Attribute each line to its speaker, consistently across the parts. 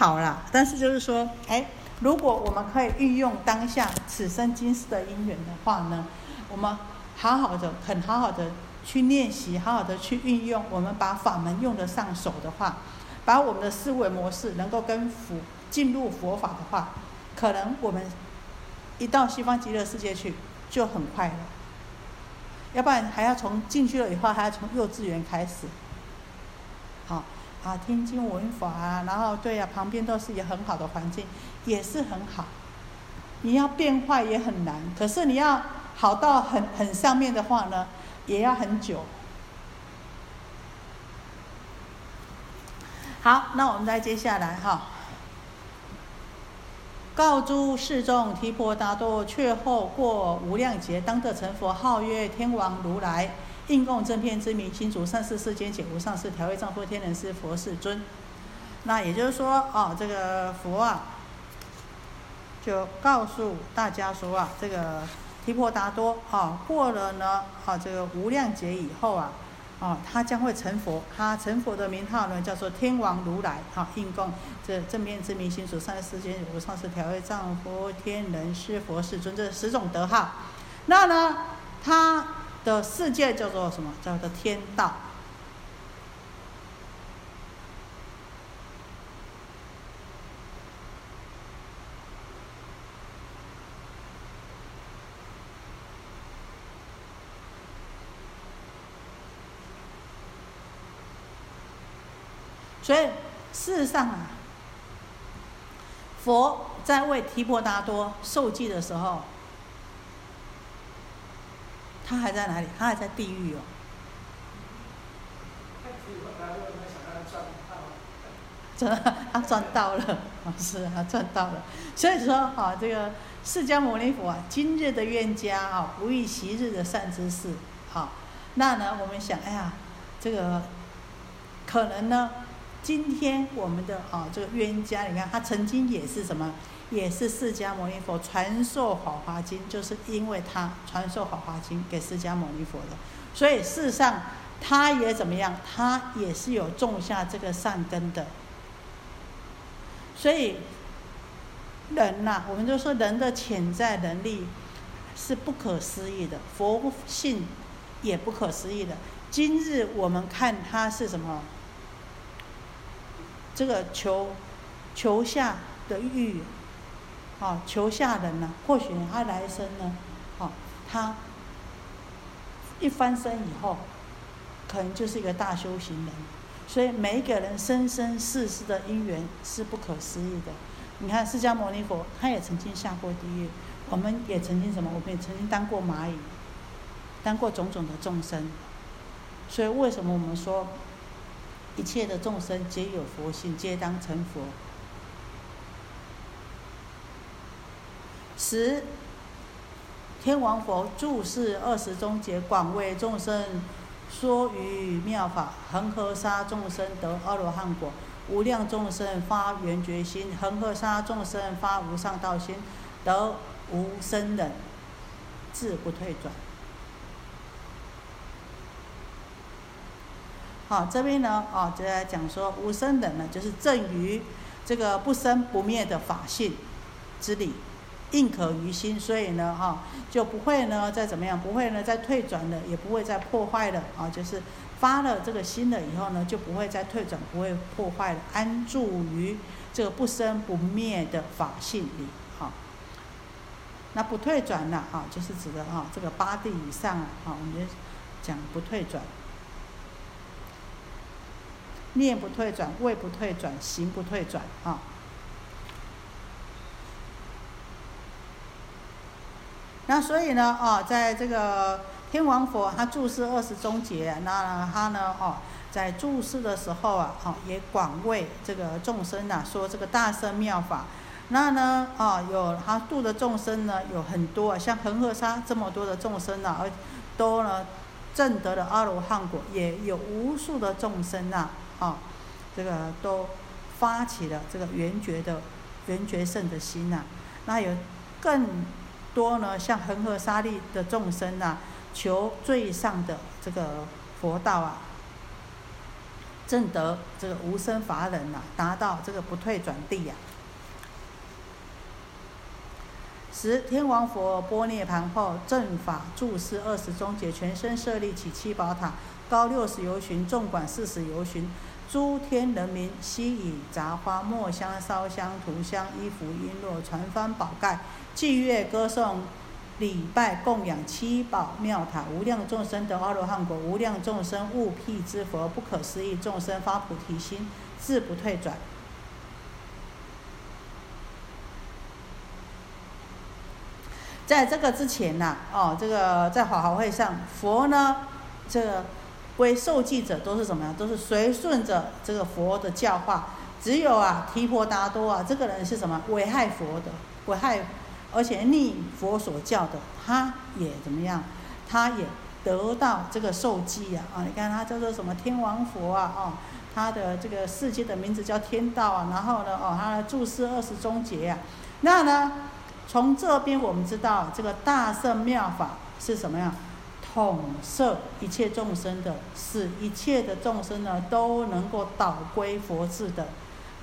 Speaker 1: 好啦，但是就是说，哎，如果我们可以运用当下此生今世的因缘的话呢，我们好好的、很好好的去练习，好好的去运用，我们把法门用得上手的话，把我们的思维模式能够跟佛进入佛法的话，可能我们一到西方极乐世界去就很快了。要不然还要从进去了以后还要从幼稚园开始，啊，听经闻法啊，然后对呀，旁边都是一个很好的环境，也是很好。你要变坏也很难，可是你要好到很很上面的话呢，也要很久。好，那我们再接下来哈，告诸世众提婆达多，却后过无量劫，当得成佛，号曰天王如来。应供正片之名，心主善事世间解无上士，调为丈夫天人师佛世尊。那也就是说，哦，这个佛啊，就告诉大家说啊，这个提婆达多啊，过了呢，啊，这个无量劫以后啊，啊，他将会成佛。他成佛的名号呢，叫做天王如来。啊，应供这正片之名，心主善事世间无上士，调为丈夫天人师佛世尊，这十种德号。那呢，他。的世界叫做什么？叫做天道。所以事实上啊，佛在为提婆达多受记的时候。他还在哪里？他还在地狱哦。真他赚到了，是啊，赚到了。所以说，哈，这个释迦牟尼佛啊，今日的冤家啊，不遇昔日的善知识，好，那呢，我们想，哎呀，这个可能呢，今天我们的啊，这个冤家，你看他曾经也是什么？也是释迦牟尼佛传授《法华经》，就是因为他传授《法华经》给释迦牟尼佛的，所以事实上他也怎么样？他也是有种下这个善根的。所以人呐，我们就说人的潜在能力是不可思议的，佛性也不可思议的。今日我们看他是什么？这个求求下的欲。哦，求下人呢？或许他来生呢？哦，他一翻身以后，可能就是一个大修行人。所以每一个人生生世世的因缘是不可思议的。你看释迦牟尼佛，他也曾经下过地狱，我们也曾经什么？我们也曾经当过蚂蚁，当过种种的众生。所以为什么我们说一切的众生皆有佛性，皆当成佛？十天王佛注释二十中劫，广为众生说于妙法，恒河沙众生得阿罗汉果，无量众生发圆觉心，恒河沙众生发无上道心，得无生忍，自不退转。好，这边呢，啊，就在讲说无生忍呢，就是正于这个不生不灭的法性之理。应可于心，所以呢，哈，就不会呢再怎么样，不会呢再退转了，也不会再破坏了啊。就是发了这个心了以后呢，就不会再退转，不会破坏了，安住于这个不生不灭的法性里，哈。那不退转了，哈，就是指的哈这个八地以上啊，哈，我们就讲不退转，念不退转，位不退转，行不退转，哈。那所以呢，哦，在这个天王佛他注释二十中劫，那他呢，哦，在注释的时候啊，哦，也广为这个众生呐，说这个大圣妙法。那呢，哦，有他度的众生呢，有很多，像恒河沙这么多的众生呐，而都呢证得了阿罗汉果，也有无数的众生呐，哦，这个都发起了这个圆觉的圆觉圣的心呐，那有更。多呢，像恒河沙利的众生呐，求最上的这个佛道啊，正得这个无生法忍呐，达到这个不退转地呀。十天王佛波涅盘后，正法住世二十中节，全身设立起七宝塔，高六十由旬，纵管四十由旬。诸天人民悉以杂花、墨香、烧香、涂香、衣服、璎珞、传幡、宝盖，祭乐歌颂、礼拜供养七宝庙塔，无量众生得阿罗汉果，无量众生悟辟之佛，不可思议众生发菩提心，自不退转。在这个之前呐，哦，这个在法华会上，佛呢，这为受记者都是什么呀？都是随顺着这个佛的教化。只有啊，提婆达多啊，这个人是什么？危害佛的，危害，而且逆佛所教的，他也怎么样？他也得到这个受记啊！啊，你看他叫做什么天王佛啊？哦，他的这个世界的名字叫天道啊。然后呢，哦，他的注释二十中节呀。那呢？从这边我们知道，这个大圣妙法是什么样？统摄一切众生的，使一切的众生呢都能够导归佛智的。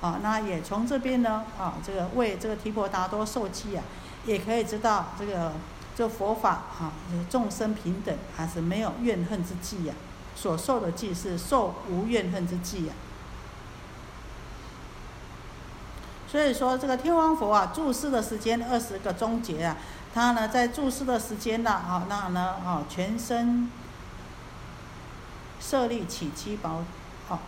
Speaker 1: 啊，那也从这边呢，啊，这个为这个提婆达多受记啊，也可以知道这个这佛法啊，众生平等，还是没有怨恨之计呀。所受的记是受无怨恨之记呀。所以说，这个天王佛啊，住世的时间二十个钟节啊，他呢在住世的时间呢，啊，那呢，啊，全身设立起七宝，啊，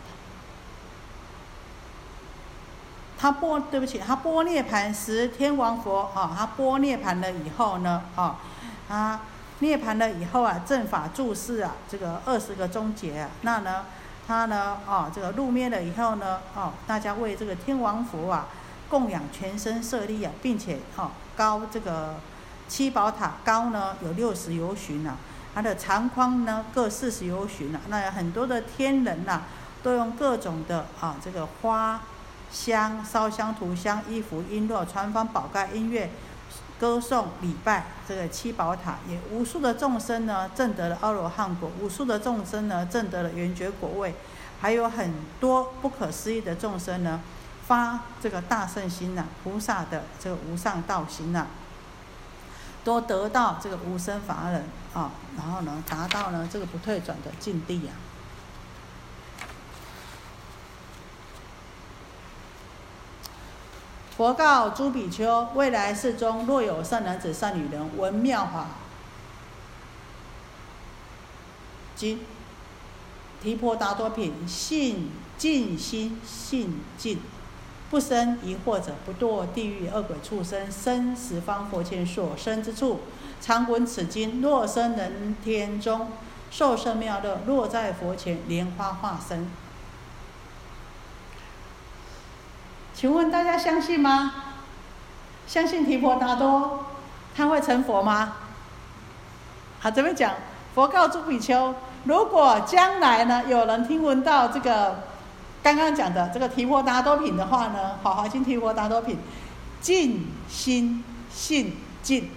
Speaker 1: 他波，对不起，他波涅盘时，天王佛啊，他波涅盘了以后呢，啊，他涅盘了以后啊，正法注释啊，这个二十个终结，那呢，他呢，啊，这个入灭了以后呢，哦，大家为这个天王佛啊。供养全身舍利啊，并且哈高这个七宝塔高呢有六十由旬呐，它的长宽呢各四十由旬呐。那有很多的天人呐，都用各种的啊这个花香烧香涂香衣服璎珞传方宝盖音乐歌颂礼拜这个七宝塔，也无数的众生呢证得了阿罗汉果，无数的众生呢证得了圆觉果位，还有很多不可思议的众生呢。发这个大圣心呐，菩萨的这个无上道心呐，都得到这个无生法忍啊，然后呢，达到呢这个不退转的境地啊。佛告诸比丘：未来世中，若有善男子、善女人闻妙法经，提婆达多品，信尽心，信尽。不生疑惑者，不堕地狱恶鬼畜生，生十方佛前所生之处，常闻此经。若生人天中，受胜妙乐，若在佛前莲花化身。请问大家相信吗？相信提婆达多他会成佛吗？好，怎么讲？佛告诸比丘：如果将来呢，有人听闻到这个。刚刚讲的这个提婆达多品的话呢，《法华经》提婆达多品，尽心信尽，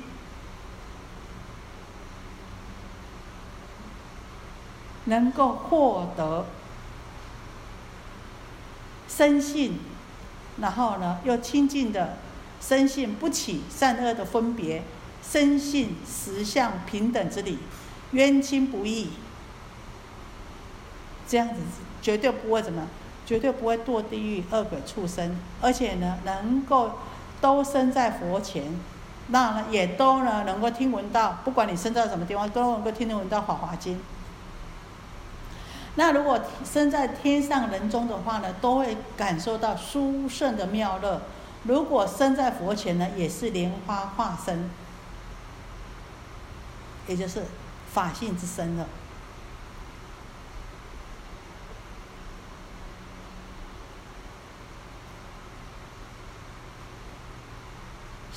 Speaker 1: 能够获得生信，然后呢又清净的生信不起善恶的分别，生信实相平等之理，冤亲不义，这样子绝对不会怎么。绝对不会堕地狱、恶鬼、畜生，而且呢，能够都生在佛前，那呢，也都呢能够听闻到，不管你生在什么地方，都能够听闻到《法华经》。那如果生在天上人中的话呢，都会感受到殊胜的妙乐。如果生在佛前呢，也是莲花化身，也就是法性之身了。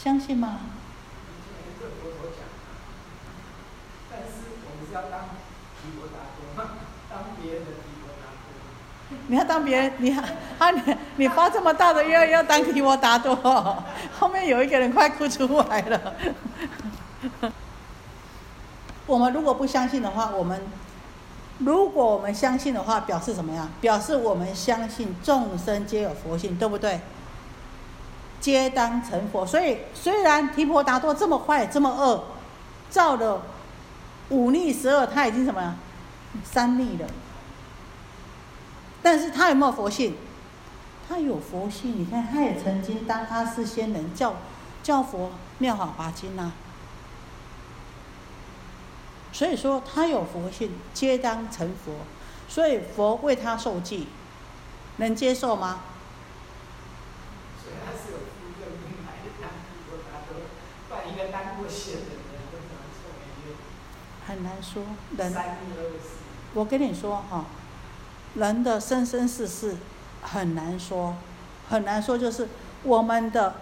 Speaker 1: 相信吗？但是我们是要当提婆达多吗？当别人的提婆达多？你要当别人？你啊你你发这么大的愿要当提婆达多？后面有一个人快哭出来了。我们如果不相信的话，我们如果我们相信的话，表示怎么样？表示我们相信众生皆有佛性，对不对？皆当成佛。所以虽然提婆达多这么坏、这么恶，造了五逆十恶，他已经什么呀？三逆了。但是他有没有佛性？他有佛性。你看，他也曾经当阿是仙人，教教佛妙法华经呐。所以说他有佛性，皆当成佛。所以佛为他受记，能接受吗？
Speaker 2: 所以他是有福的，应该当佛达多，不然一个当过仙的人，怎么受没有？
Speaker 1: 很难说，人。我跟你说哈，人的生生世世很难说，很难说，就是我们的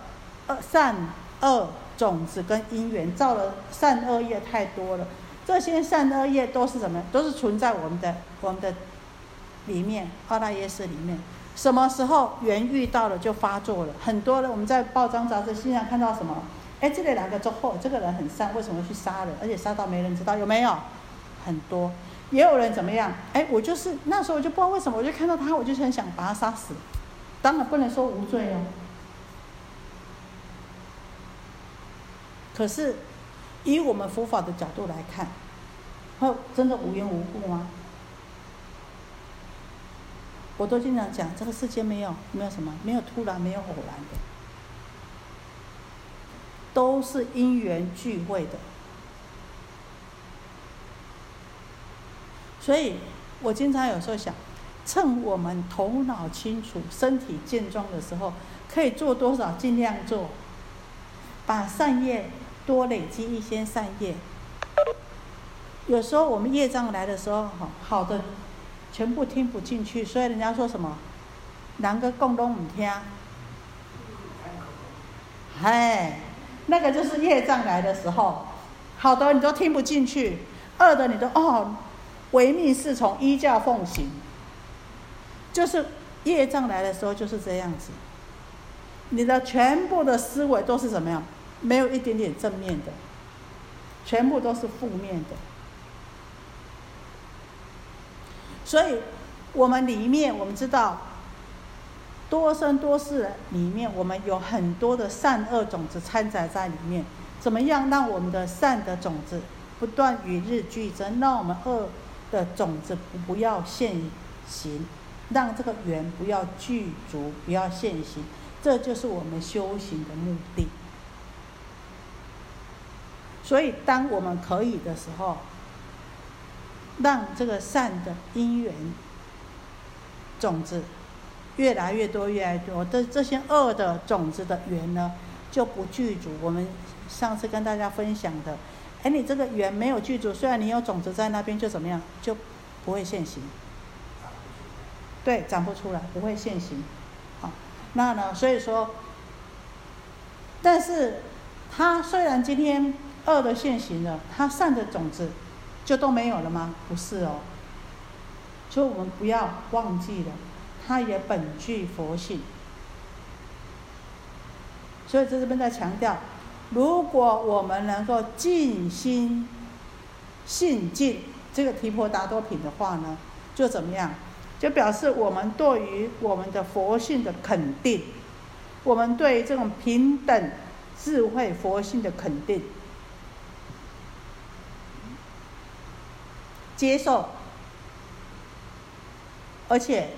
Speaker 1: 恶善恶种子跟因缘造了善恶业太多了。这些善恶业都是什么？都是存在我们的我们的里面，二大耶识里面。什么时候缘遇到了就发作了？很多人我们在报章杂志信上看到什么？哎，这里两个之后，这个人很善，为什么去杀人？而且杀到没人知道，有没有？很多。也有人怎么样？哎，我就是那时候我就不知道为什么，我就看到他，我就很想把他杀死。当然不能说无罪哦。可是。以我们佛法的角度来看，后真的无缘无故吗？我都经常讲，这个世界没有没有什么，没有突然，没有偶然的，都是因缘聚会的。所以我经常有时候想，趁我们头脑清楚、身体健壮的时候，可以做多少尽量做，把善业。多累积一些善业，有时候我们业障来的时候，好好的全部听不进去，所以人家说什么，两个共都唔听，哎，那个就是业障来的时候，好的你都听不进去，恶的你都哦，唯命是从，依教奉行，就是业障来的时候就是这样子，你的全部的思维都是怎么样？没有一点点正面的，全部都是负面的。所以，我们里面我们知道，多生多世里面，我们有很多的善恶种子掺杂在里面。怎么样让我们的善的种子不断与日俱增，让我们恶的种子不要现行，让这个缘不要具足，不要现行，这就是我们修行的目的。所以，当我们可以的时候，让这个善的因缘种子越来越多、越来越多，这这些恶的种子的缘呢，就不具足。我们上次跟大家分享的，哎，你这个缘没有具足，虽然你有种子在那边，就怎么样，就不会现行。对，长不出来，不会现行。好，那呢，所以说，但是它虽然今天。恶的现行了，它善的种子就都没有了吗？不是哦。所以我们不要忘记了，它也本具佛性。所以在这边在强调，如果我们能够尽心信尽这个提婆达多品的话呢，就怎么样？就表示我们对于我们的佛性的肯定，我们对这种平等智慧佛性的肯定。接受，而且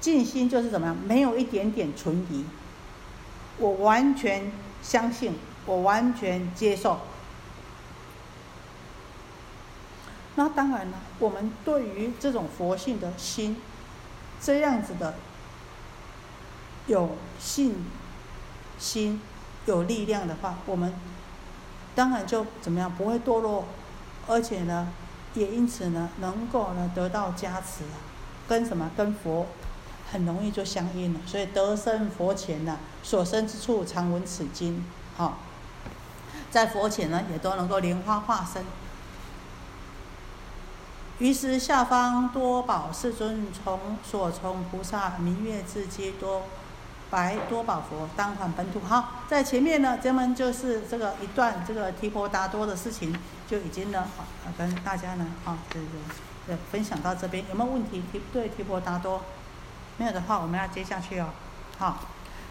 Speaker 1: 静心就是怎么样？没有一点点存疑，我完全相信，我完全接受。那当然了，我们对于这种佛性的心，这样子的有信心、有力量的话，我们当然就怎么样？不会堕落，而且呢？也因此呢，能够呢得到加持，跟什么跟佛很容易就相应了。所以得生佛前呢，所生之处常闻此经，好，在佛前呢也都能够莲花化身。于是下方多宝世尊从所从菩萨明月智阶多。白多宝佛当款本土，好，在前面呢，咱们就是这个一段这个提婆达多的事情就已经呢，好跟大家呢，啊，这个呃分享到这边，有没有问题？提对提婆达多，没有的话，我们要接下去哦。好，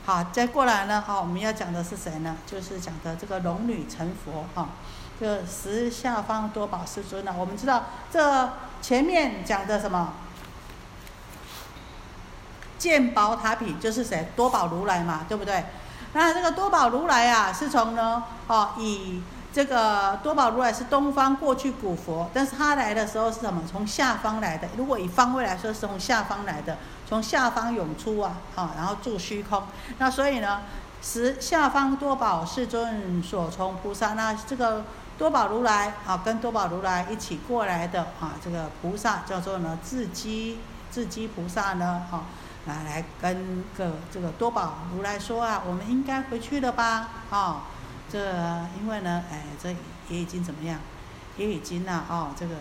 Speaker 1: 好，再过来呢，哈，我们要讲的是谁呢？就是讲的这个龙女成佛哈，这十下方多宝师尊呢。我们知道这前面讲的什么？鉴宝塔品就是谁？多宝如来嘛，对不对？那这个多宝如来啊，是从呢，哦，以这个多宝如来是东方过去古佛，但是他来的时候是什么？从下方来的。如果以方位来说，是从下方来的，从下方涌出啊，啊，然后住虚空。那所以呢，十下方多宝世尊所从菩萨，那这个多宝如来啊，跟多宝如来一起过来的啊，这个菩萨叫做呢智积智积菩萨呢，啊。来来跟个这个多宝如来说啊，我们应该回去了吧？啊，这因为呢，哎，这也已经怎么样？也已经呢，哦，这个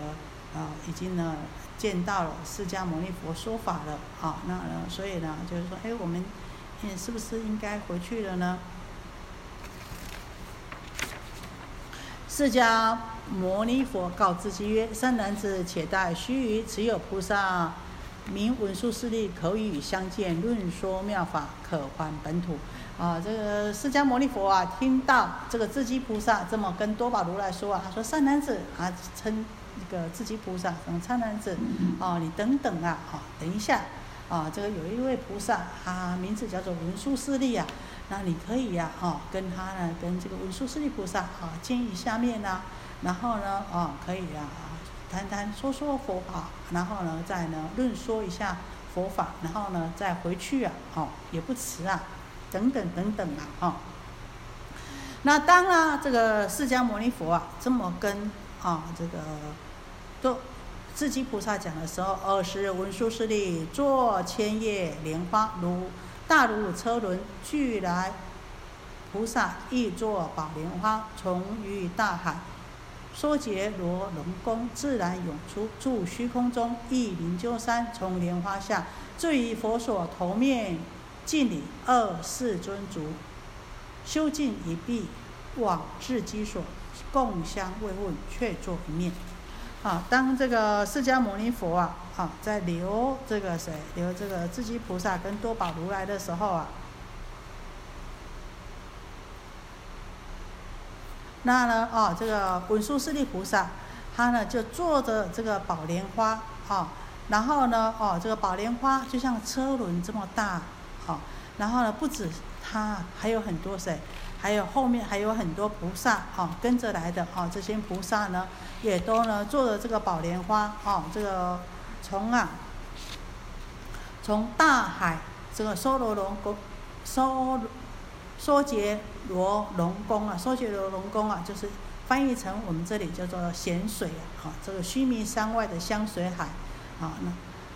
Speaker 1: 啊，已经呢见到了释迦牟尼佛说法了，啊，那，所以呢，就是说，哎，我们是不是应该回去了呢？释迦牟尼佛告知其曰：“善男子，且待须臾，持有菩萨。”名文殊师利可与相见，论说妙法，可还本土。啊，这个释迦牟尼佛啊，听到这个智积菩萨这么跟多宝如来说啊，他说：“善男子啊，称那个智积菩萨，什么善男子？哦，你等等啊，啊，等一下。啊，这个有一位菩萨，他名字叫做文殊师利啊，那你可以呀，哦，跟他呢，跟这个文殊师利菩萨啊，见一下面呐，然后呢，哦，可以啊。”谈谈说说佛法，然后呢，再呢论说一下佛法，然后呢再回去啊，哦也不迟啊，等等等等啊，哦。那当啊这个释迦牟尼佛啊这么跟啊这个都智积菩萨讲的时候，尔时文殊师利坐千叶莲花如大如车轮，俱来菩萨亦作宝莲花，从于大海。说结罗龙宫自然涌出，住虚空中，一灵鸠山从莲花下坠于佛所头面，敬礼二世尊足，修净一毕，往至基所，共相慰问，却坐一面。啊，当这个释迦牟尼佛啊，啊，在留这个谁，留这个智积菩萨跟多宝如来的时候啊。那呢？哦，这个文殊师利菩萨，他呢就坐着这个宝莲花，啊，然后呢，哦，这个宝莲花就像车轮这么大，哦，然后呢，不止他，还有很多谁？还有后面还有很多菩萨，哦，跟着来的，哦，这些菩萨呢，也都呢坐着这个宝莲花，哦，这个从啊，从大海这个梭罗龙宫，梭。梭杰罗龙宫啊，梭杰罗龙宫啊，就是翻译成我们这里叫做咸水啊，啊，这个须弥山外的香水海，啊，那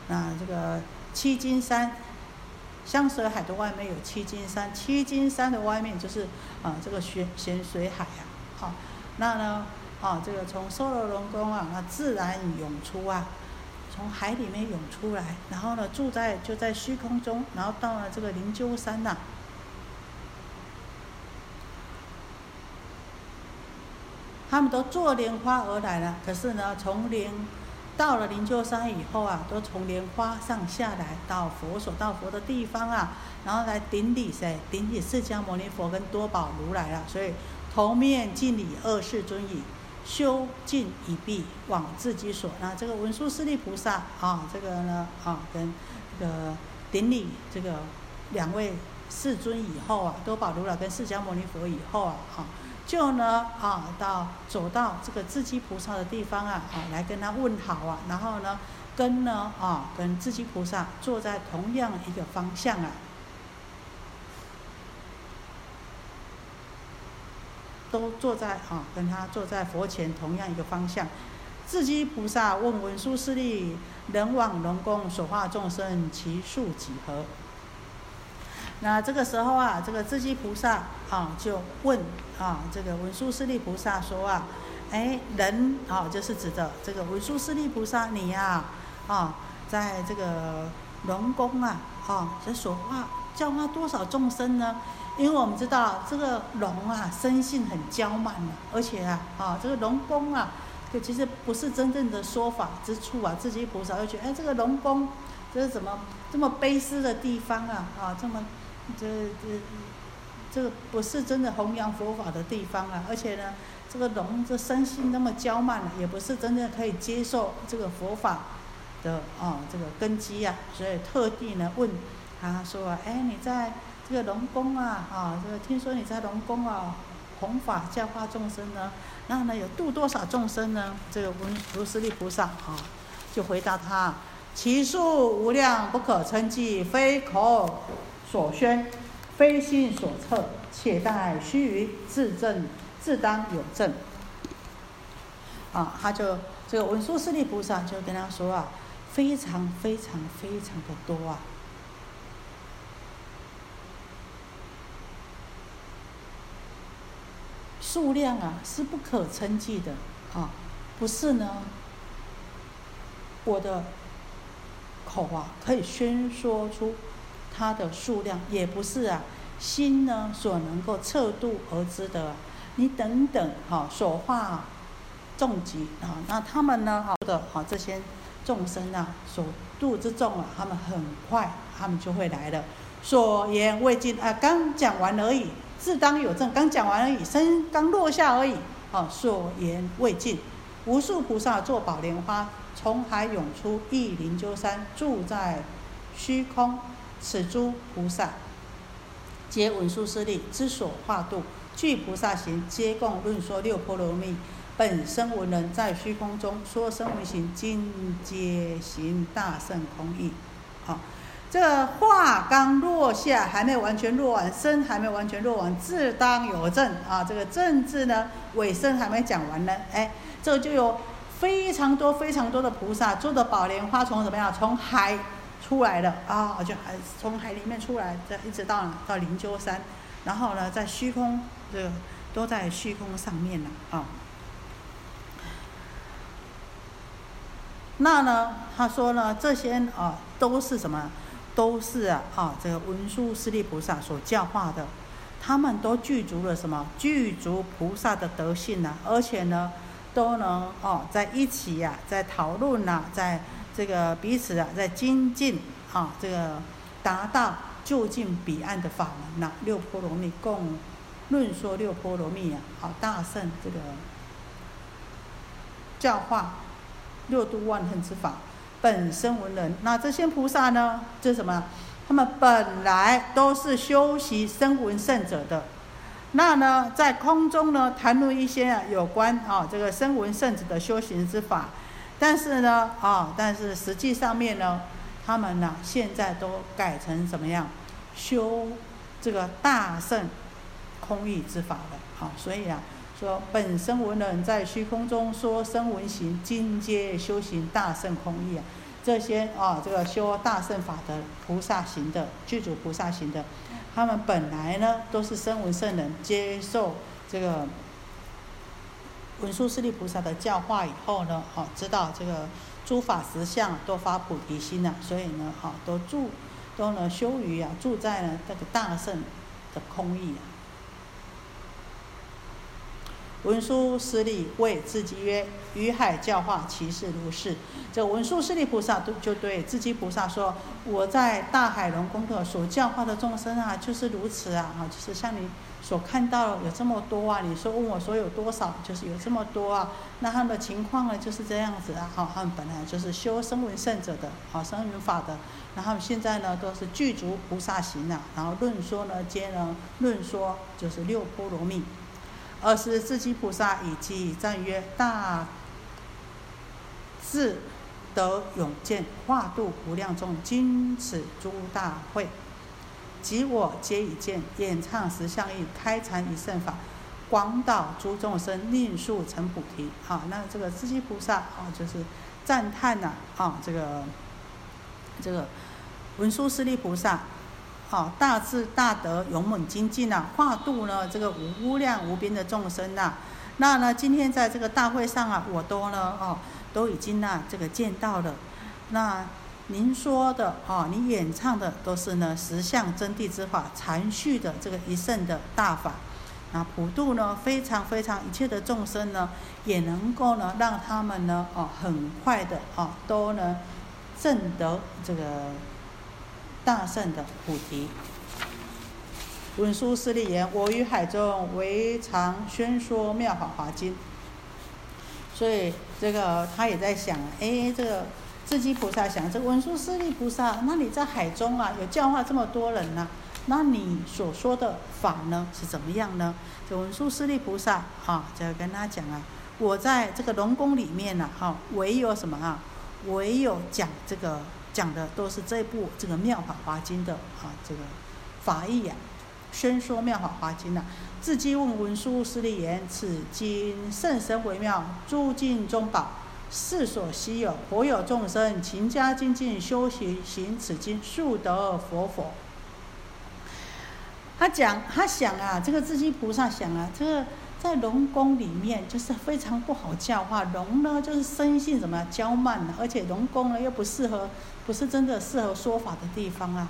Speaker 1: 那这个七金山，香水海的外面有七金山，七金山的外面就是啊这个咸咸水海啊，好，那呢，啊这个从梭罗龙宫啊，那自然涌出啊，从海里面涌出来，然后呢住在就在虚空中，然后到了这个灵鹫山呐。他们都坐莲花而来了，可是呢，从莲到了灵鹫山以后啊，都从莲花上下来到佛所到佛的地方啊，然后来顶礼谁？顶礼释迦牟尼佛跟多宝如来了。所以头面敬礼二世尊已，修尽已毕，往自己所。那这个文殊师利菩萨啊，这个呢啊，跟这个顶礼这个两位世尊以后啊，多宝如来跟释迦牟尼佛以后啊，哈。就呢啊，到走到这个智积菩萨的地方啊，啊，来跟他问好啊，然后呢，跟呢啊，跟智积菩萨坐在同样一个方向啊，都坐在啊，跟他坐在佛前同样一个方向。智积菩萨问文殊师利：人往龙宫所化众生，其数几何？那这个时候啊，这个智积菩萨啊就问啊，这个文殊师利菩萨说啊，哎，人啊就是指的这个文殊师利菩萨你呀啊，在这个龙宫啊啊，这所化教化多少众生呢？因为我们知道这个龙啊生性很娇慢的，而且啊啊这个龙宫啊就其实不是真正的说法之处啊。自己菩萨就觉得，哎，这个龙宫，这是怎么这么卑私的地方啊？啊，这么这这这个不是真的弘扬佛法的地方啊！而且呢，这个龙这生性那么娇慢也不是真的可以接受这个佛法的啊这个根基呀。所以特地呢问他说，哎，你在这个龙宫啊，啊，这个听说你在龙宫啊。弘法教化众生呢，那呢有度多少众生呢？这个文如是利菩萨啊，就回答他：其数无量，不可称计，非口所宣，非心所测，且待须臾，自证自当有证。啊，他就这个文殊师利菩萨就跟他说啊，非常非常非常的多啊。数量啊是不可称计的啊，不是呢。我的口啊可以宣说出它的数量，也不是啊心呢所能够测度而知的。你等等哈，所化众集啊，那他们呢好的好这些众生啊所度之众啊，他们很快他们就会来了。所言未尽啊，刚讲完而已。自当有证，刚讲完而已，声刚落下而已。啊，所言未尽，无数菩萨坐宝莲花，从海涌出，一灵鸠山，住在虚空。此诸菩萨，皆文殊师利之所化度，具菩萨行，皆共论说六波罗蜜。本身闻人，在虚空中说声闻行，今皆行大圣空义。好。这话刚落下，还没完全落完，身还没完全落完，自当有证啊！这个证字呢，尾声还没讲完呢，哎，这就有非常多非常多的菩萨坐着宝莲花从怎么样，从海出来了啊，就海从海里面出来，这一直到到灵鹫山，然后呢，在虚空，这个都在虚空上面了啊。那呢，他说呢，这些啊，都是什么？都是啊，这个文殊师利菩萨所教化的，他们都具足了什么？具足菩萨的德性呢，而且呢，都能哦在一起呀，在讨论呐，在这个彼此啊，在精进啊，这个达到就近彼岸的法门呐，六波罗蜜共论说六波罗蜜啊，好大圣这个教化六度万恨之法。本身文人，那这些菩萨呢？这什么？他们本来都是修习声闻圣者的。那呢，在空中呢，谈论一些啊有关啊这个声闻圣者的修行之法。但是呢，啊，但是实际上面呢，他们呢现在都改成怎么样？修这个大圣空义之法了。好，所以啊。说本生文人，在虚空中说声闻行，今阶修行大圣空义啊！这些啊，这个修大圣法的菩萨行的，具足菩萨行的，他们本来呢都是声闻圣人，接受这个文殊师利菩萨的教化以后呢，好知道这个诸法实相都发菩提心了，所以呢，好都住都能修于啊，住在呢这个大圣的空义啊。文殊师利谓自己曰：“于海教化，其事如是。”这文殊师利菩萨都就对自己菩萨说：“我在大海龙宫的所教化的众生啊，就是如此啊！啊，就是像你所看到有这么多啊。你说问我说有多少，就是有这么多啊。那他们的情况呢，就是这样子啊。好，他们本来就是修声闻圣者的，好声闻法的。那他们现在呢，都是具足菩萨行啊。然后论说呢，皆能论说，就是六波罗蜜。”二是自己菩萨以其赞曰：“大智德永见化度无量众，今此诸大会，及我皆已见，演唱十相应，开禅一圣法，广导诸众生，令速成菩提。”好，那这个自己菩萨啊，就是赞叹呐啊，这个这个文殊师利菩萨。啊，大智大德，勇猛精进呐，化度呢这个无量无边的众生呐。那呢，今天在这个大会上啊，我都呢哦，都已经呐这个见到了。那您说的啊，你演唱的都是呢十相真谛之法，禅续的这个一圣的大法。啊，普度呢非常非常一切的众生呢，也能够呢让他们呢哦很快的哦都能证得这个大圣的菩提。文殊师利言：我于海中为常宣说妙法华经。所以这个他也在想，哎，这个智积菩萨想，这文殊师利菩萨，那你在海中啊，有教化这么多人呢？那你所说的法呢是怎么样呢？这文殊师利菩萨啊，就跟他讲啊，我在这个龙宫里面呢，哈，唯有什么啊？唯有讲这个讲的都是这部这个妙法华经的啊，这个法义呀，宣说妙法华经呐。自积问文殊师利言：此经甚深微妙，诸经中宝，世所稀有。佛有众生勤加精进修习行此经，速得佛佛。他讲，他想啊，这个智积菩萨想啊，这个在龙宫里面就是非常不好教化。龙呢，就是生性怎么娇慢，而且龙宫呢又不适合，不是真的适合说法的地方啊。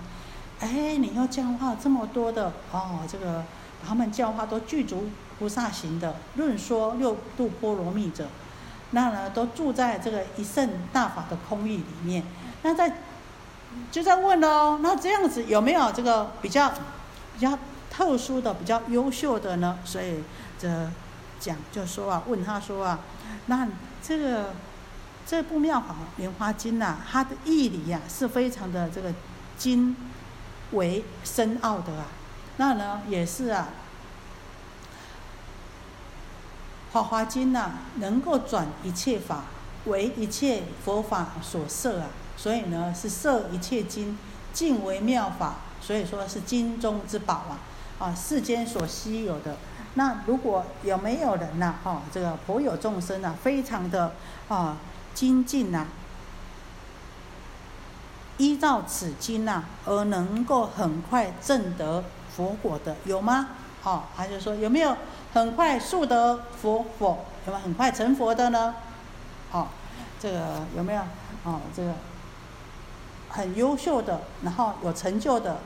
Speaker 1: 哎，你要教化这么多的哦，这个他们教化都具足菩萨行的，论说六度波罗蜜者，那呢都住在这个一圣大法的空域里面。那在就在问哦，那这样子有没有这个比较？比较特殊的、比较优秀的呢，所以这讲就说啊，问他说啊，那这个这部妙法莲花经呐，它的义理呀是非常的这个精为深奥的啊，那呢也是啊，法华经呐能够转一切法为一切佛法所摄啊，所以呢是摄一切经，尽为妙法。所以说是经中之宝啊，啊世间所稀有的。那如果有没有人呐，哈，这个佛有众生啊，非常的啊精进呐，依照此经呐，而能够很快证得佛果的，有吗？哦，他就说有没有很快速得佛果，有没有很快成佛的呢？哦，这个有没有？哦，这个很优秀的，然后有成就的。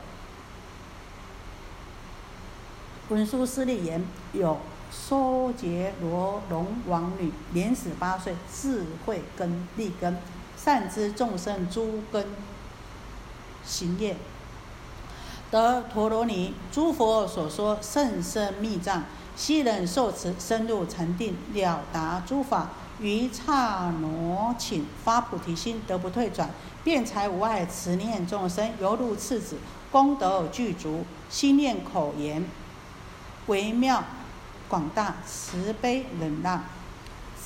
Speaker 1: 文殊师利言：有梭竭罗龙王女，年始八岁，智慧根利根，善知众生诸根行业，得陀罗尼。诸佛所说甚深密藏，悉能受持，深入禅定，了达诸法，于刹那顷发菩提心，得不退转，辩才无碍，慈念众生，犹如赤子，功德具足，心念口言。微妙、广大、慈悲、忍让、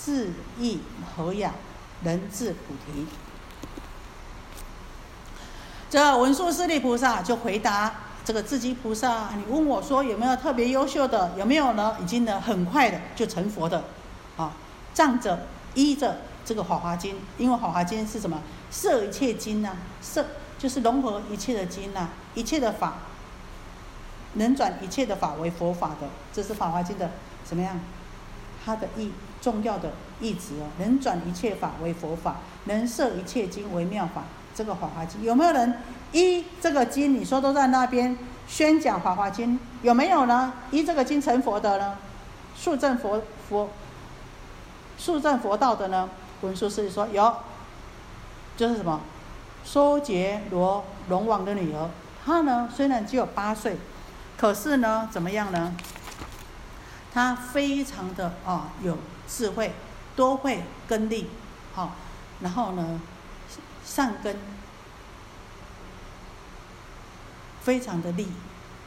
Speaker 1: 智意、和雅、能至、菩提。这文殊师利菩萨就回答这个智积菩萨：“你问我说有没有特别优秀的？有没有呢？已经呢很快的就成佛的啊？仗着依着这个《法华经》，因为《法华经》是什么？摄一切经呐，摄就是融合一切的经呐，一切的法。”能转一切的法为佛法的，这是《法华经》的怎么样？它的意重要的意旨哦，能转一切法为佛法，能摄一切经为妙法。这个《法华经》有没有人一这个经？你说都在那边宣讲《法华经》，有没有呢？一这个经成佛的呢？速证佛佛速证佛道的呢？文殊师利说有，就是什么？娑竭罗龙王的女儿，她呢虽然只有八岁。可是呢，怎么样呢？他非常的啊有智慧，多会根力，好，然后呢善根非常的利，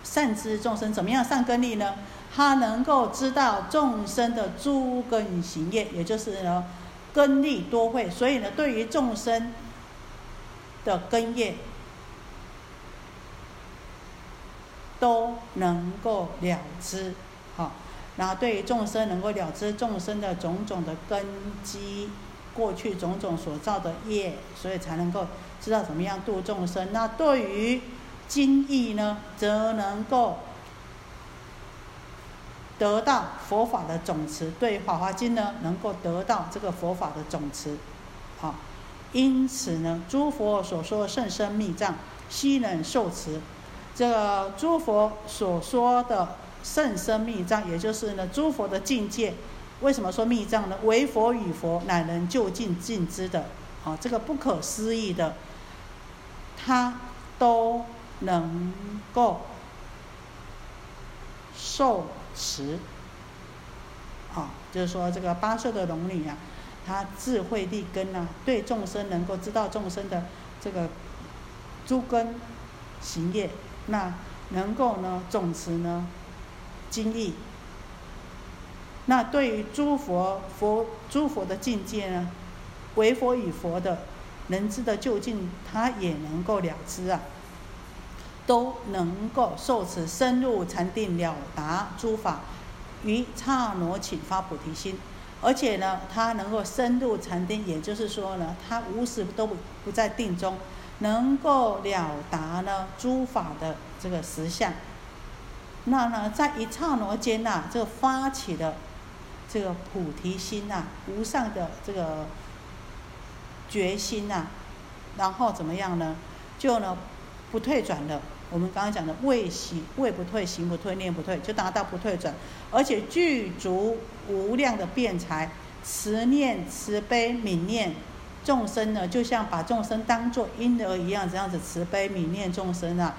Speaker 1: 善知众生怎么样善根利呢？他能够知道众生的诸根行业，也就是呢根利多会，所以呢对于众生的根业。都能够了知，好，然后对于众生能够了知众生的种种的根基，过去种种所造的业，所以才能够知道怎么样度众生。那对于经义呢，则能够得到佛法的总持。对《法华经》呢，能够得到这个佛法的总持，好，因此呢，诸佛所说的甚深密藏，悉能受持。这个诸佛所说的甚深密藏，也就是呢诸佛的境界。为什么说密藏呢？唯佛与佛乃能就近尽知的，啊，这个不可思议的，他都能够受持。啊，就是说这个八岁的龙女啊，她智慧力根呐，对众生能够知道众生的这个诸根行业，那能够呢总持呢经义。那对于诸佛佛诸佛的境界呢，为佛与佛的能知的究竟，他也能够了知啊，都能够受持深入禅定了达诸法。于刹那起发菩提心，而且呢，他能够深入禅定，也就是说呢，他无时都不不在定中，能够了达呢诸法的这个实相。那呢，在一刹那间呐，这个发起的这个菩提心呐，无上的这个决心呐，然后怎么样呢？就呢不退转了。我们刚刚讲的位行位不退，行不退，念不退，就达到不退转，而且具足无量的辩才，慈念慈悲悯念众生呢，就像把众生当作婴儿一样，这样子慈悲悯念众生啊。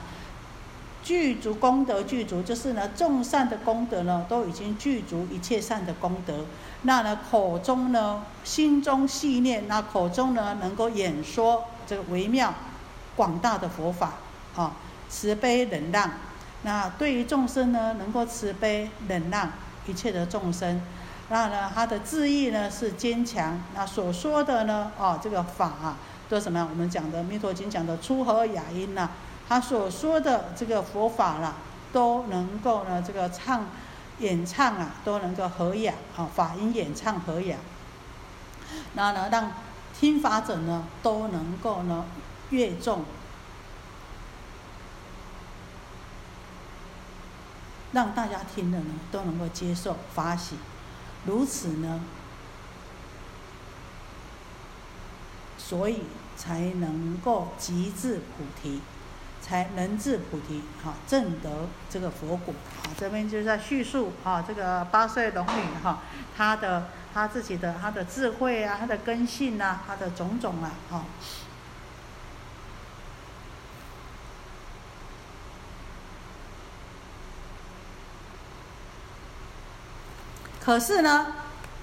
Speaker 1: 具足功德具足，就是呢众善的功德呢，都已经具足一切善的功德。那呢口中呢，心中细念，那口中呢能够演说这个微妙广大的佛法啊。慈悲忍让，那对于众生呢，能够慈悲忍让一切的众生，那呢，他的志意呢是坚强，那所说的呢，哦，这个法啊，都什么样？我们讲的《弥陀经》讲的出和雅音呐，他所说的这个佛法啦，都能够呢，这个唱演唱啊，都能够和雅啊，法音演唱和雅，那呢，让听法者呢，都能够呢，乐众。让大家听了呢都能够接受发喜，如此呢，所以才能够极致菩提，才能至菩提，哈，正得这个佛果。好，这边就是在叙述啊，这个八岁龙女哈，她的她自己的她的智慧啊，她的根性呐，她的种种啊，哈。可是呢，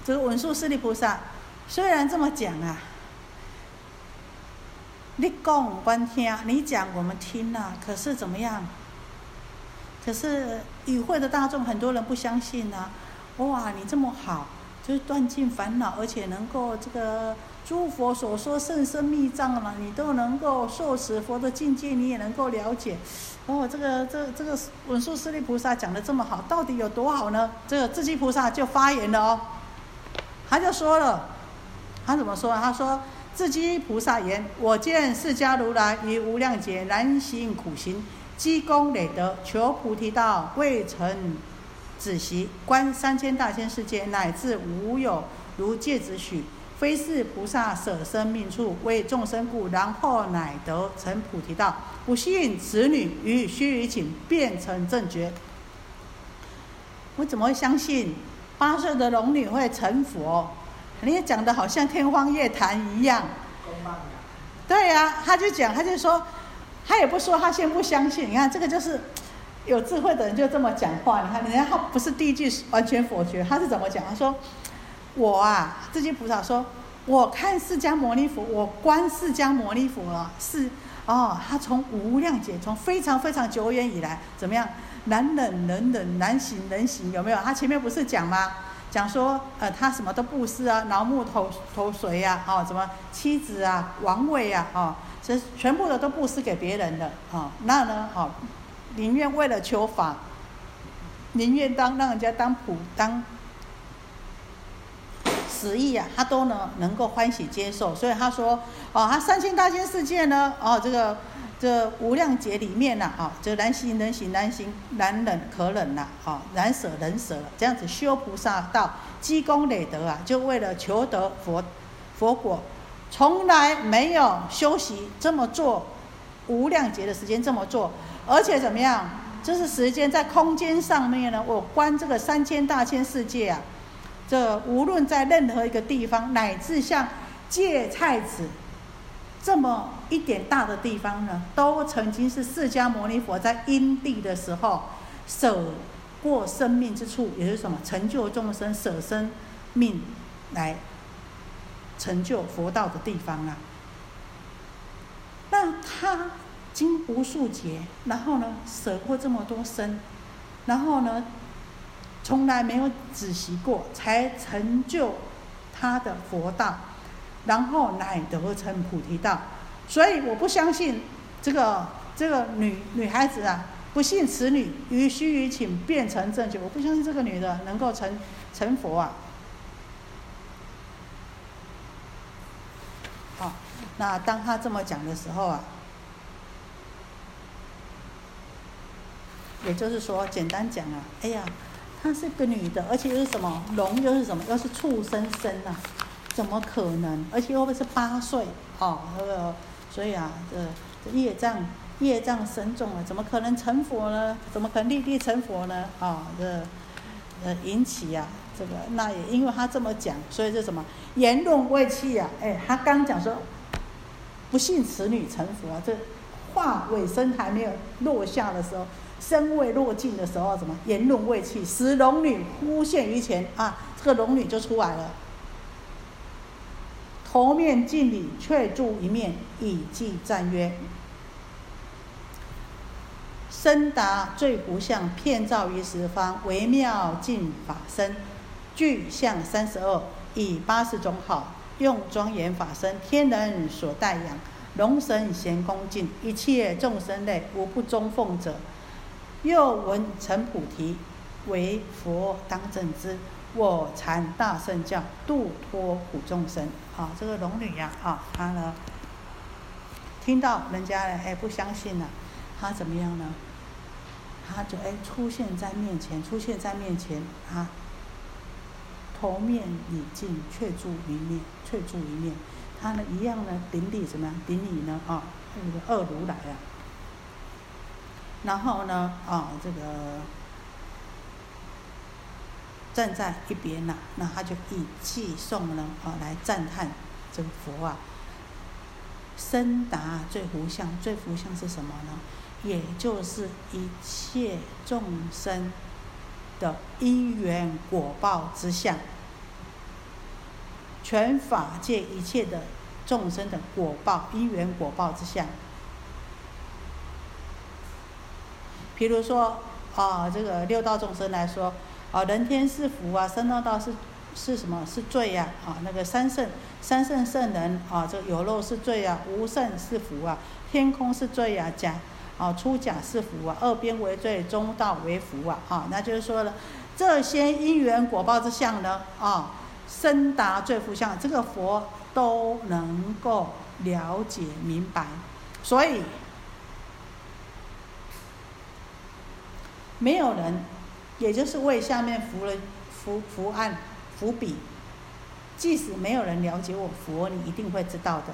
Speaker 1: 这个文殊师利菩萨虽然这么讲啊，你讲观听，你讲我们听呐，可是怎么样？可是与会的大众很多人不相信呐。哇，你这么好，就是断尽烦恼，而且能够这个诸佛所说甚深密藏嘛，你都能够受持佛的境界，你也能够了解。哦，这个这这个文殊师利菩萨讲的这么好，到底有多好呢？这个智积菩萨就发言了哦，他就说了，他怎么说？他说：“智积菩萨言：我见释迦如来于无量劫难行苦行，积功累德，求菩提道，未曾止息，观三千大千世界，乃至无有如芥子许。”非是菩萨舍生命处为众生故，然后乃得成菩提道。不信此女与须臾请变成正觉。我怎么会相信八岁的龙女会成佛？你也讲的好像天方夜谭一样。对呀，他就讲，他就说，他也不说他先不相信。你看这个就是有智慧的人就这么讲话。你看人家他不是第一句完全否决，他是怎么讲？他说。我啊，这些菩萨说，我看释迦牟尼佛，我观释迦牟尼佛啊，是哦，他从无量劫，从非常非常久远以来，怎么样？难忍能忍，难行能行，有没有？他前面不是讲吗？讲说，呃，他什么都布施啊，挠木头头髓呀，哦，什么妻子啊，王位啊，哦，这全部的都布施给别人的，哦，那呢，哦，宁愿为了求法，宁愿当让人家当普当。旨意啊，他都能能够欢喜接受，所以他说，哦，他三千大千世界呢，哦，这个这无量劫里面呢，啊，这难行能行，难行难忍可忍呐，啊，难舍能舍，这样子修菩萨道，积功累德啊，就为了求得佛佛果，从来没有休息这么做，无量劫的时间这么做，而且怎么样，就是时间在空间上面呢，我观这个三千大千世界啊，这无论在任何一个地方，乃至像芥菜子这么一点大的地方呢，都曾经是释迦牟尼佛在因地的时候舍过生命之处，也是什么成就众生舍生命来成就佛道的地方啊。那他。经无数劫，然后呢，舍过这么多生，然后呢，从来没有仔细过，才成就他的佛道，然后乃得成菩提道。所以我不相信这个这个女女孩子啊，不信此女于须臾请变成正觉，我不相信这个女的能够成成佛啊。好，那当他这么讲的时候啊。也就是说，简单讲啊，哎呀，她是个女的，而且又是什么龙，又是什么，又是畜生生啊，怎么可能？而且会不是八岁？哦，那个，所以啊，这这业障业障深重啊，怎么可能成佛呢？怎么可能立地成佛呢？啊，这呃引起啊，这个那也因为他这么讲，所以这什么言论未弃啊？哎，他刚讲说不信此女成佛啊，这话尾声还没有落下的时候。身未落尽的时候，怎么言论未弃，使龙女忽现于前啊！这个龙女就出来了，头面敬礼，却住一面，以记赞曰：“身达最不相，遍照于十方，微妙净法身，具相三十二，以八十种好，用庄严法身，天人所代养，龙神咸恭敬，一切众生类无不中奉者。”又闻成菩提，为佛当正知。我禅大圣教，度脱苦众生。啊，这个龙女呀，啊，她呢，听到人家哎不相信了，她怎么样呢？她就哎出现在面前，出现在面前，啊，头面礼敬，却住一面，却住一面。她呢一样呢顶礼什么？顶礼呢啊，那个二如来啊。然后呢，啊，这个站在一边呐，那他就以气送人，啊，来赞叹这个佛啊，深达最福相，最福相是什么呢？也就是一切众生的因缘果报之相，全法界一切的众生的果报因缘果报之相。比如说，啊，这个六道众生来说，啊，人天是福啊，三恶道是是什么？是罪呀，啊，那个三圣三圣圣人啊，这有漏是罪啊，无圣是福啊，天空是罪啊，假啊出假是福啊，二边为罪，中道为福啊，啊，那就是说了，这些因缘果报之相呢，啊，深达最福相，这个佛都能够了解明白，所以。没有人，也就是为下面伏了伏伏案伏笔。即使没有人了解我佛，你一定会知道的。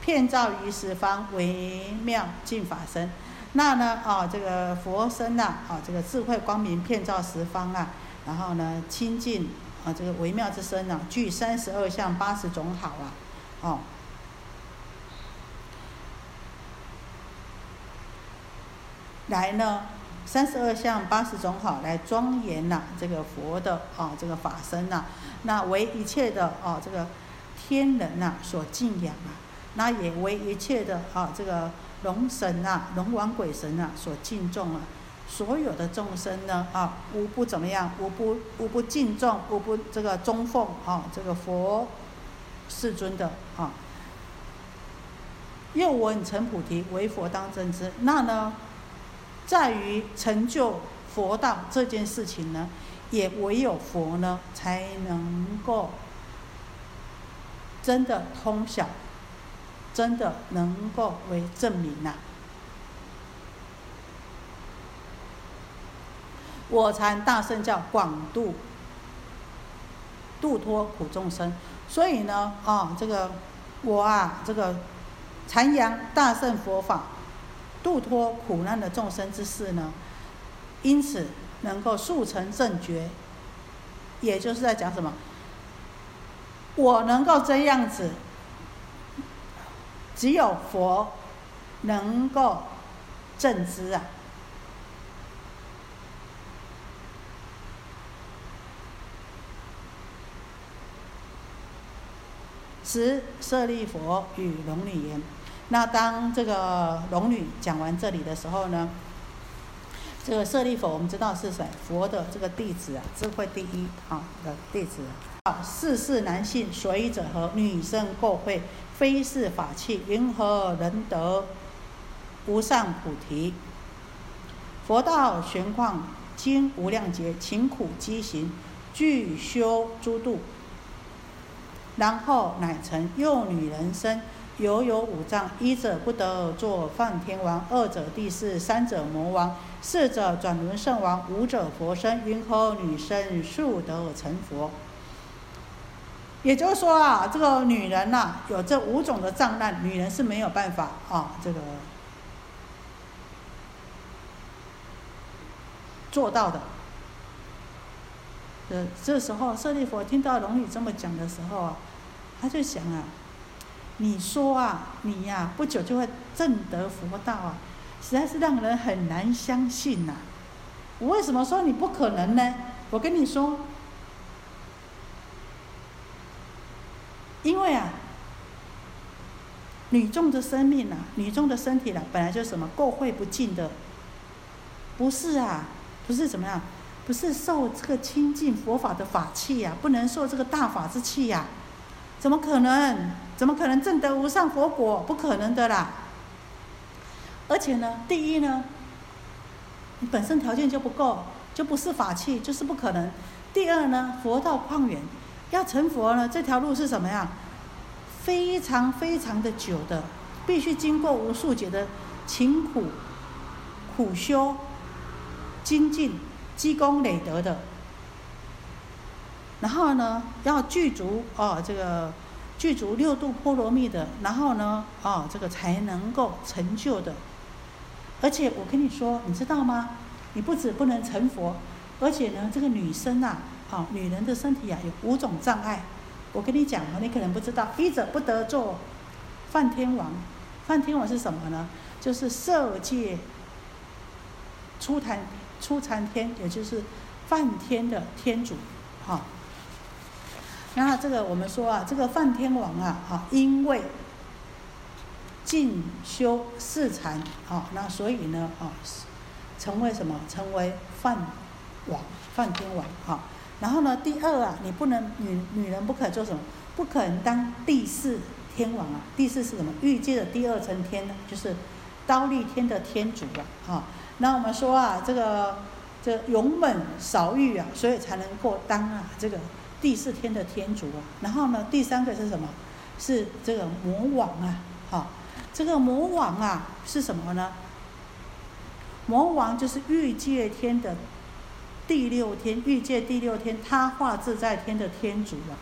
Speaker 1: 遍照于十方，微妙净法身。那呢，啊，这个佛身呐，啊，这个智慧光明遍照十方啊。然后呢，清净啊，这个微妙之身啊，具三十二相八十种好啊，哦。来呢。三十二相八十种好，来庄严呐，这个佛的啊，这个法身呐，那为一切的啊，这个天人呐所敬仰啊，那也为一切的啊，这个龙神呐、龙王鬼神呐所敬重啊，所有的众生呢啊，无不怎么样，无不无不敬重，无不这个尊奉啊，这个佛世尊的啊，又闻成菩提，为佛当真知，那呢？在于成就佛道这件事情呢，也唯有佛呢才能够真的通晓，真的能够为证明呐。我禅大圣教广度度脱苦众生，所以呢，啊，这个我啊，这个禅阳大圣佛法。度脱苦难的众生之事呢，因此能够速成正觉，也就是在讲什么？我能够这样子，只有佛能够正知啊。十舍利佛与龙女言。那当这个龙女讲完这里的时候呢，这个舍利佛我们知道是谁？佛的这个弟子啊，智慧第一啊的弟子。啊，世事难信，随者何？女生过会，非是法器，云何能得无上菩提？佛道玄旷，经无量劫，勤苦积行，具修诸度。然后乃成幼女人身，犹有五脏。一者不得而作梵天王，二者地势，三者魔王，四者转轮圣王，五者佛身。云何女身速得而成佛？也就是说啊，这个女人呐，有这五种的障碍，女人是没有办法啊，这个做到的。呃，这时候舍利佛听到龙女这么讲的时候啊。他就想啊，你说啊，你呀，不久就会证得佛道啊，实在是让人很难相信呐。我为什么说你不可能呢？我跟你说，因为啊，女众的生命呐，女众的身体呢，本来就什么垢秽不净的，不是啊，不是怎么样，不是受这个清净佛法的法器呀，不能受这个大法之气呀。怎么可能？怎么可能证得无上佛果？不可能的啦！而且呢，第一呢，你本身条件就不够，就不是法器，就是不可能。第二呢，佛道旷远，要成佛呢，这条路是什么呀？非常非常的久的，必须经过无数劫的勤苦苦修、精进、积功累德的。然后呢，要具足哦，这个具足六度波罗蜜的，然后呢，哦，这个才能够成就的。而且我跟你说，你知道吗？你不止不能成佛，而且呢，这个女生呐，哦，女人的身体啊，有五种障碍。我跟你讲啊，你可能不知道，一者不得做梵天王。梵天王是什么呢？就是色界初禅初禅天，也就是梵天的天主，哈。那这个我们说啊，这个梵天王啊，啊，因为进修四禅，啊，那所以呢，啊，成为什么？成为梵王，梵天王，啊。然后呢，第二啊，你不能女女人不可做什么？不可能当第四天王啊。第四是什么？欲界的第二层天呢，就是刀立天的天主啊，啊。那我们说啊，这个这勇猛少欲啊，所以才能够当啊这个。第四天的天主啊，然后呢，第三个是什么？是这个魔王啊，哈，这个魔王啊是什么呢？魔王就是欲界天的第六天，欲界第六天他化自在天的天主啊。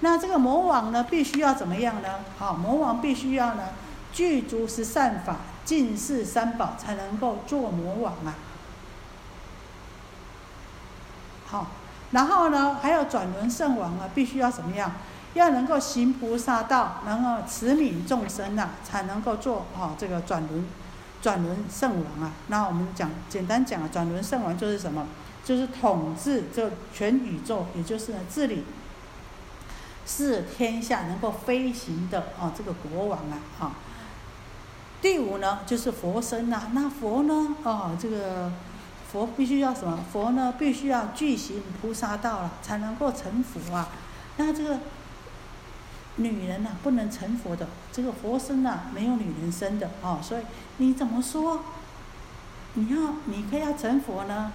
Speaker 1: 那这个魔王呢，必须要怎么样呢？好，魔王必须要呢具足十善法、尽世三宝，才能够做魔王啊。好。然后呢，还有转轮圣王啊，必须要怎么样？要能够行菩萨道，然后慈悯众生呐，才能够做哈这个转轮转轮圣王啊。那我们讲简单讲啊，转轮圣王就是什么？就是统治这全宇宙，也就是呢治理是天下能够飞行的啊这个国王啊啊。第五呢，就是佛身呐。那佛呢啊这个。佛必须要什么？佛呢，必须要具行菩萨道了，才能够成佛啊。那这个女人呢，不能成佛的。这个佛身呢，没有女人身的哦。所以你怎么说？你要，你可以要成佛呢？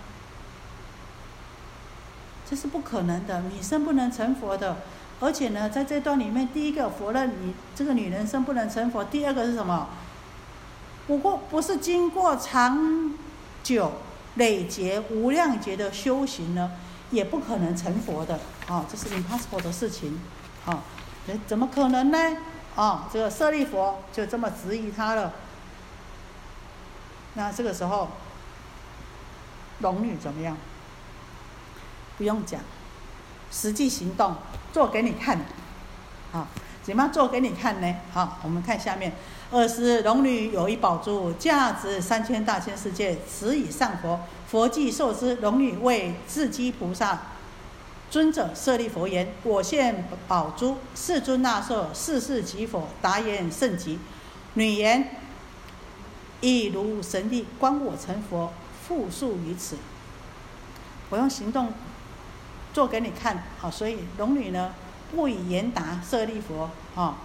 Speaker 1: 这是不可能的，女生不能成佛的。而且呢，在这段里面，第一个佛认你这个女人生不能成佛，第二个是什么？不过不是经过长久。累劫无量劫的修行呢，也不可能成佛的啊，这是 impossible 的事情啊，怎怎么可能呢？啊，这个舍利佛就这么质疑他了。那这个时候，龙女怎么样？不用讲，实际行动做给你看，好，怎么样做给你看呢？好，我们看下面。二是龙女有一宝珠，价值三千大千世界，此以上佛。佛既受之，龙女为智积菩萨尊者设立佛言：“我现宝珠，世尊纳受，世世即佛。”答言甚极。女言：“亦如神力，观我成佛，复述于此。”我用行动做给你看，好，所以龙女呢不以言答，设立佛，啊，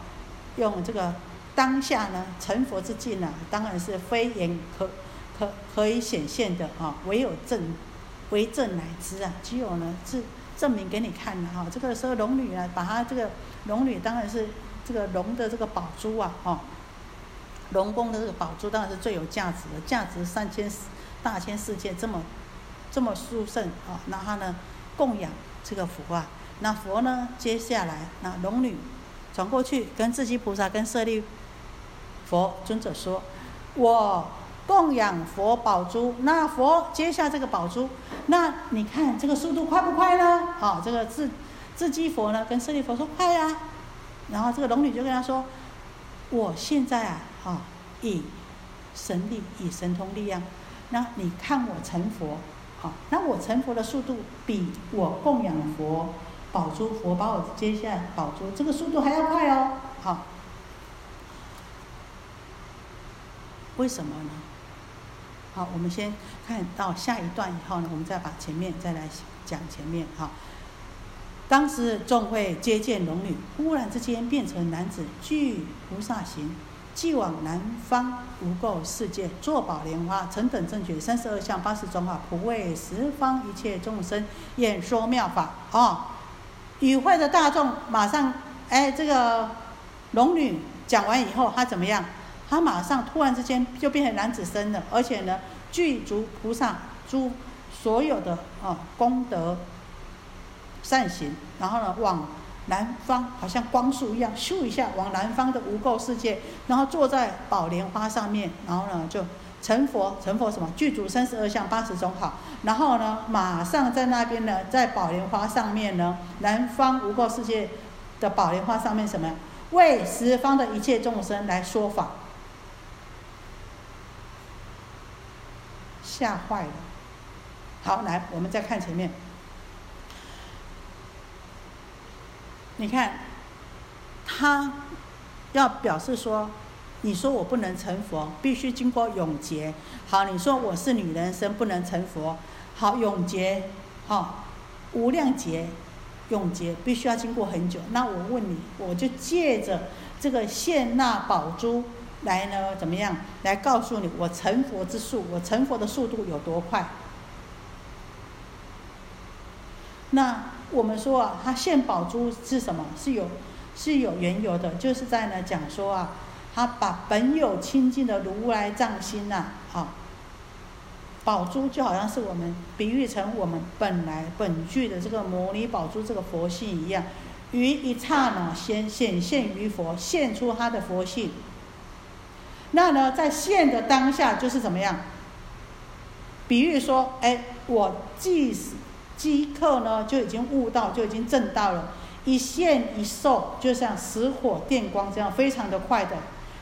Speaker 1: 用这个。当下呢，成佛之境呢，当然是非言可可可以显现的啊，唯有证，为证乃知啊，只有呢是证明给你看的哈。这个时候龙女呢，把她这个龙女当然是这个龙的这个宝珠啊，哈，龙宫的这个宝珠当然是最有价值的，价值三千大千世界这么这么殊胜啊，然后呢供养这个佛啊，那佛呢接下来那龙女转过去跟自己菩萨跟舍利。佛尊者说：“我供养佛宝珠，那佛接下这个宝珠，那你看这个速度快不快呢？好，这个智智积佛呢，跟舍利佛说快呀。然后这个龙女就跟他说：我现在啊，哈，以神力，以神通力量，那你看我成佛，好，那我成佛的速度比我供养佛宝珠，佛把我接下宝珠，这个速度还要快哦，好。”为什么呢？好，我们先看到下一段以后呢，我们再把前面再来讲前面哈。当时众会接见龙女，忽然之间变成男子，具菩萨行，即往南方无垢世界，坐宝莲花，成等正觉，三十二相八十种法，普为十方一切众生演说妙法啊！与会的大众马上，哎，这个龙女讲完以后，她怎么样？他马上突然之间就变成男子身了，而且呢，具足菩萨诸所有的啊功德善行，然后呢往南方，好像光速一样，咻一下往南方的无垢世界，然后坐在宝莲花上面，然后呢就成佛，成佛什么？具足三十二相八十种好，然后呢马上在那边呢，在宝莲花上面呢，南方无垢世界的宝莲花上面什么？为十方的一切众生来说法。吓坏了。好，来，我们再看前面。你看，他要表示说，你说我不能成佛，必须经过永劫。好，你说我是女人生，不能成佛。好，永劫，好，无量劫，永劫必须要经过很久。那我问你，我就借着这个现那宝珠。来呢？怎么样？来告诉你，我成佛之速，我成佛的速度有多快？那我们说啊，他献宝珠是什么？是有是有缘由的，就是在呢讲说啊，他把本有清净的如来藏心呐，好，宝珠就好像是我们比喻成我们本来本具的这个摩尼宝珠这个佛性一样，于一刹那显显现于佛，现出他的佛性。那呢，在现的当下就是怎么样？比喻说，哎，我即即刻呢就已经悟到，就已经证到了，一现一受，就像石火电光这样，非常的快的。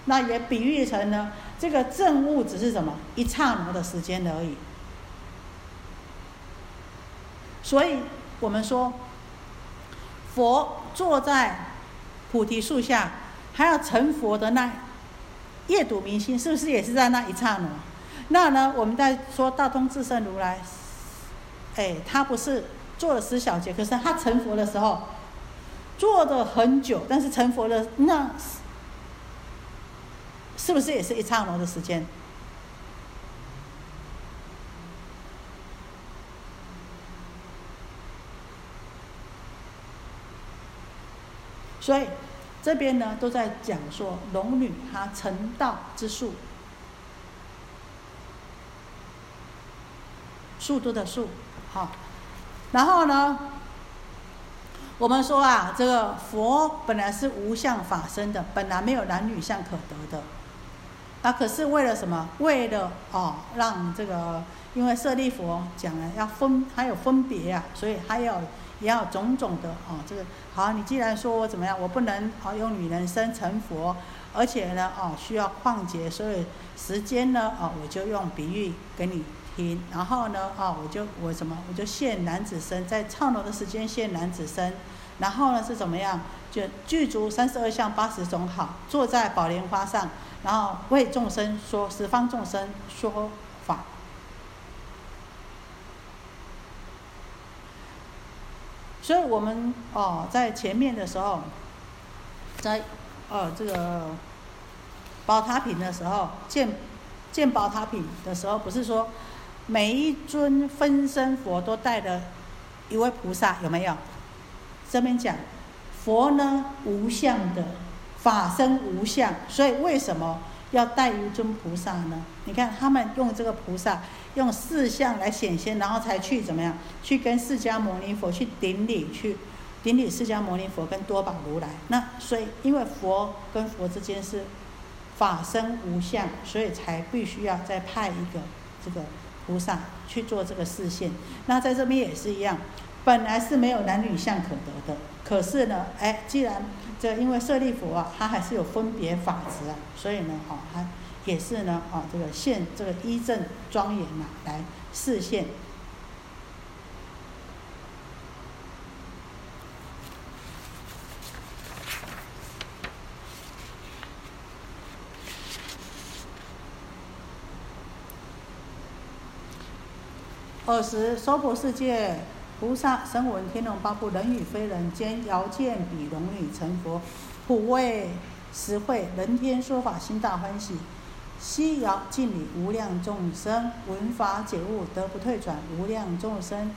Speaker 1: 那也比喻成呢，这个证悟只是什么一刹那的时间而已。所以我们说，佛坐在菩提树下，还要成佛的那。夜读明星是不是也是在那一刹那？那呢？我们在说大通智胜如来，哎，他不是做了十小节，可是他成佛的时候做的很久，但是成佛的那是不是也是一刹那的时间？所以。这边呢，都在讲说龙女她成道之术，速度的速，好。然后呢，我们说啊，这个佛本来是无相法身的，本来没有男女相可得的。那可是为了什么？为了哦，让这个，因为舍利佛讲了要分，还有分别啊，所以还要也要种种的哦。这个好，你既然说我怎么样，我不能哦用女人身成佛，而且呢哦需要旷劫，所以时间呢哦我就用比喻给你听，然后呢哦我就我什么我就现男子身，在唱楼的时间现男子身，然后呢是怎么样？就具足三十二相八十种好，坐在宝莲花上。然后为众生说十方众生说法，所以我们哦在前面的时候，在呃这个宝塔品的时候，建建宝塔品的时候，不是说每一尊分身佛都带着一位菩萨有没有？这边讲佛呢无相的。法身无相，所以为什么要带一尊菩萨呢？你看他们用这个菩萨，用四相来显现，然后才去怎么样？去跟释迦牟尼佛去顶礼，去顶礼释迦牟尼佛跟多宝如来。那所以因为佛跟佛之间是法身无相，所以才必须要再派一个这个菩萨去做这个视线。那在这边也是一样，本来是没有男女相可得的，可是呢，哎，既然这因为舍利佛啊，他还是有分别法执啊，所以呢，哦，他也是呢，哦，这个现这个一正庄严呐，来示现。二十娑婆世界。菩萨声闻天龙八部人与非人皆遥见彼龙女成佛，普为实惠，人天说法心大欢喜。悉遥敬礼无量众生闻法解悟得不退转，无量众生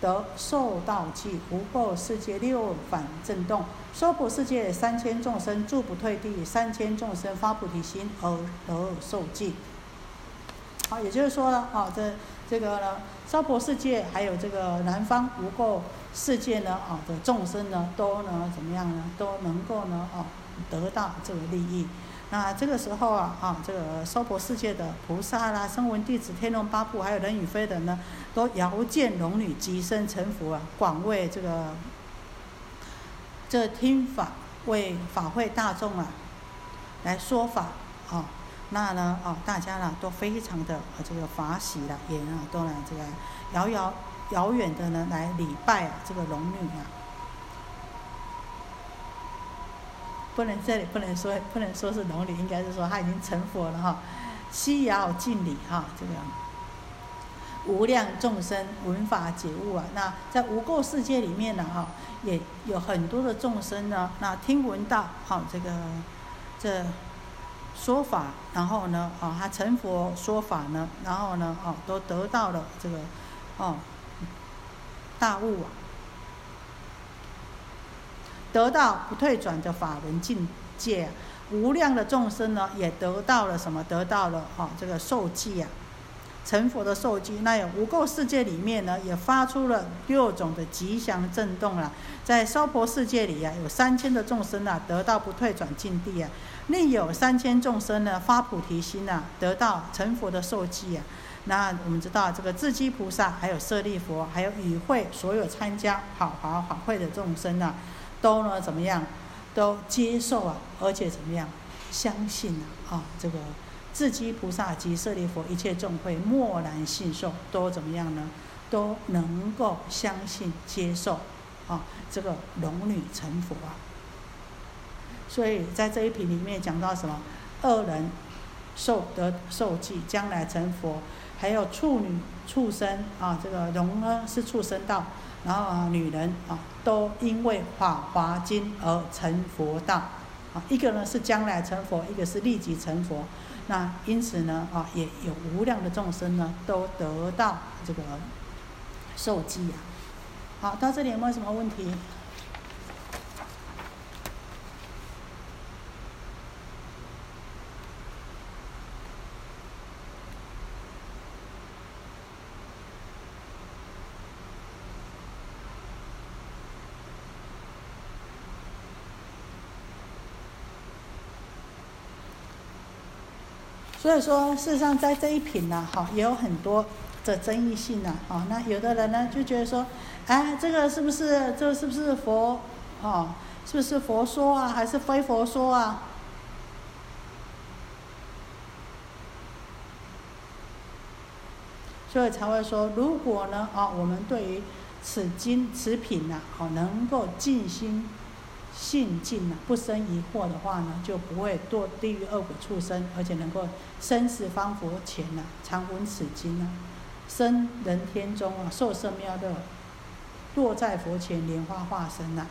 Speaker 1: 得受道记，无破世界六反震动，娑婆世界三千众生住不退地，三千众生发菩提心而得受记。好，也就是说呢，啊，这这个呢。娑婆世界还有这个南方无垢世界呢，啊的众生呢，都呢怎么样呢？都能够呢，啊得到这个利益。那这个时候啊，啊这个娑婆世界的菩萨啦、声闻弟子、天龙八部，还有人与非人呢，都遥见龙女即身成佛啊，广为这个这听法为法会大众啊来说法啊。那呢，哦，大家呢都非常的这个法喜了，也呢都来这个遥遥遥远的呢来礼拜啊这个龙女啊。不能这里不能说不能说是龙女，应该是说她已经成佛了哈。西遥敬礼哈，这个无量众生闻法解悟啊。那在无垢世界里面呢哈，也有很多的众生呢，那听闻到哈这个这。说法，然后呢，哦，他成佛说法呢，然后呢，哦，都得到了这个，哦，大悟啊，得到不退转的法轮境界，无量的众生呢，也得到了什么？得到了哦，这个受记啊。成佛的受记，那有无垢世界里面呢，也发出了六种的吉祥震动啊。在娑婆世界里啊，有三千的众生啊，得到不退转境地啊；另有三千众生呢，发菩提心啊，得到成佛的受记啊。那我们知道，这个智积菩萨，还有舍利佛，还有与会所有参加好华法会的众生啊，都呢怎么样？都接受啊，而且怎么样？相信啊，啊这个。自积菩萨及舍利佛一切众会默然信受，都怎么样呢？都能够相信接受，啊，这个龙女成佛啊。所以在这一品里面讲到什么？恶人受得受记，将来成佛；还有处女、畜生啊，这个龙呢是畜生道，然后啊女人啊都因为法华经而成佛道。啊，一个呢是将来成佛，一个是立即成佛。那因此呢，啊，也有无量的众生呢，都得到这个受记啊。好，到这里有没有什么问题？所以说，事实上在这一品呢，哈，也有很多的争议性呢，啊，那有的人呢就觉得说，哎，这个是不是，这是不是佛，哦，是不是佛说啊，还是非佛说啊？所以才会说，如果呢，啊，我们对于此经此品呢，好，能够静心。信尽了，不生疑惑的话呢，就不会堕地狱恶鬼畜生，而且能够生死方佛前呢，常闻此经呢，生人天中啊，受生妙乐，落在佛前莲花化身呐。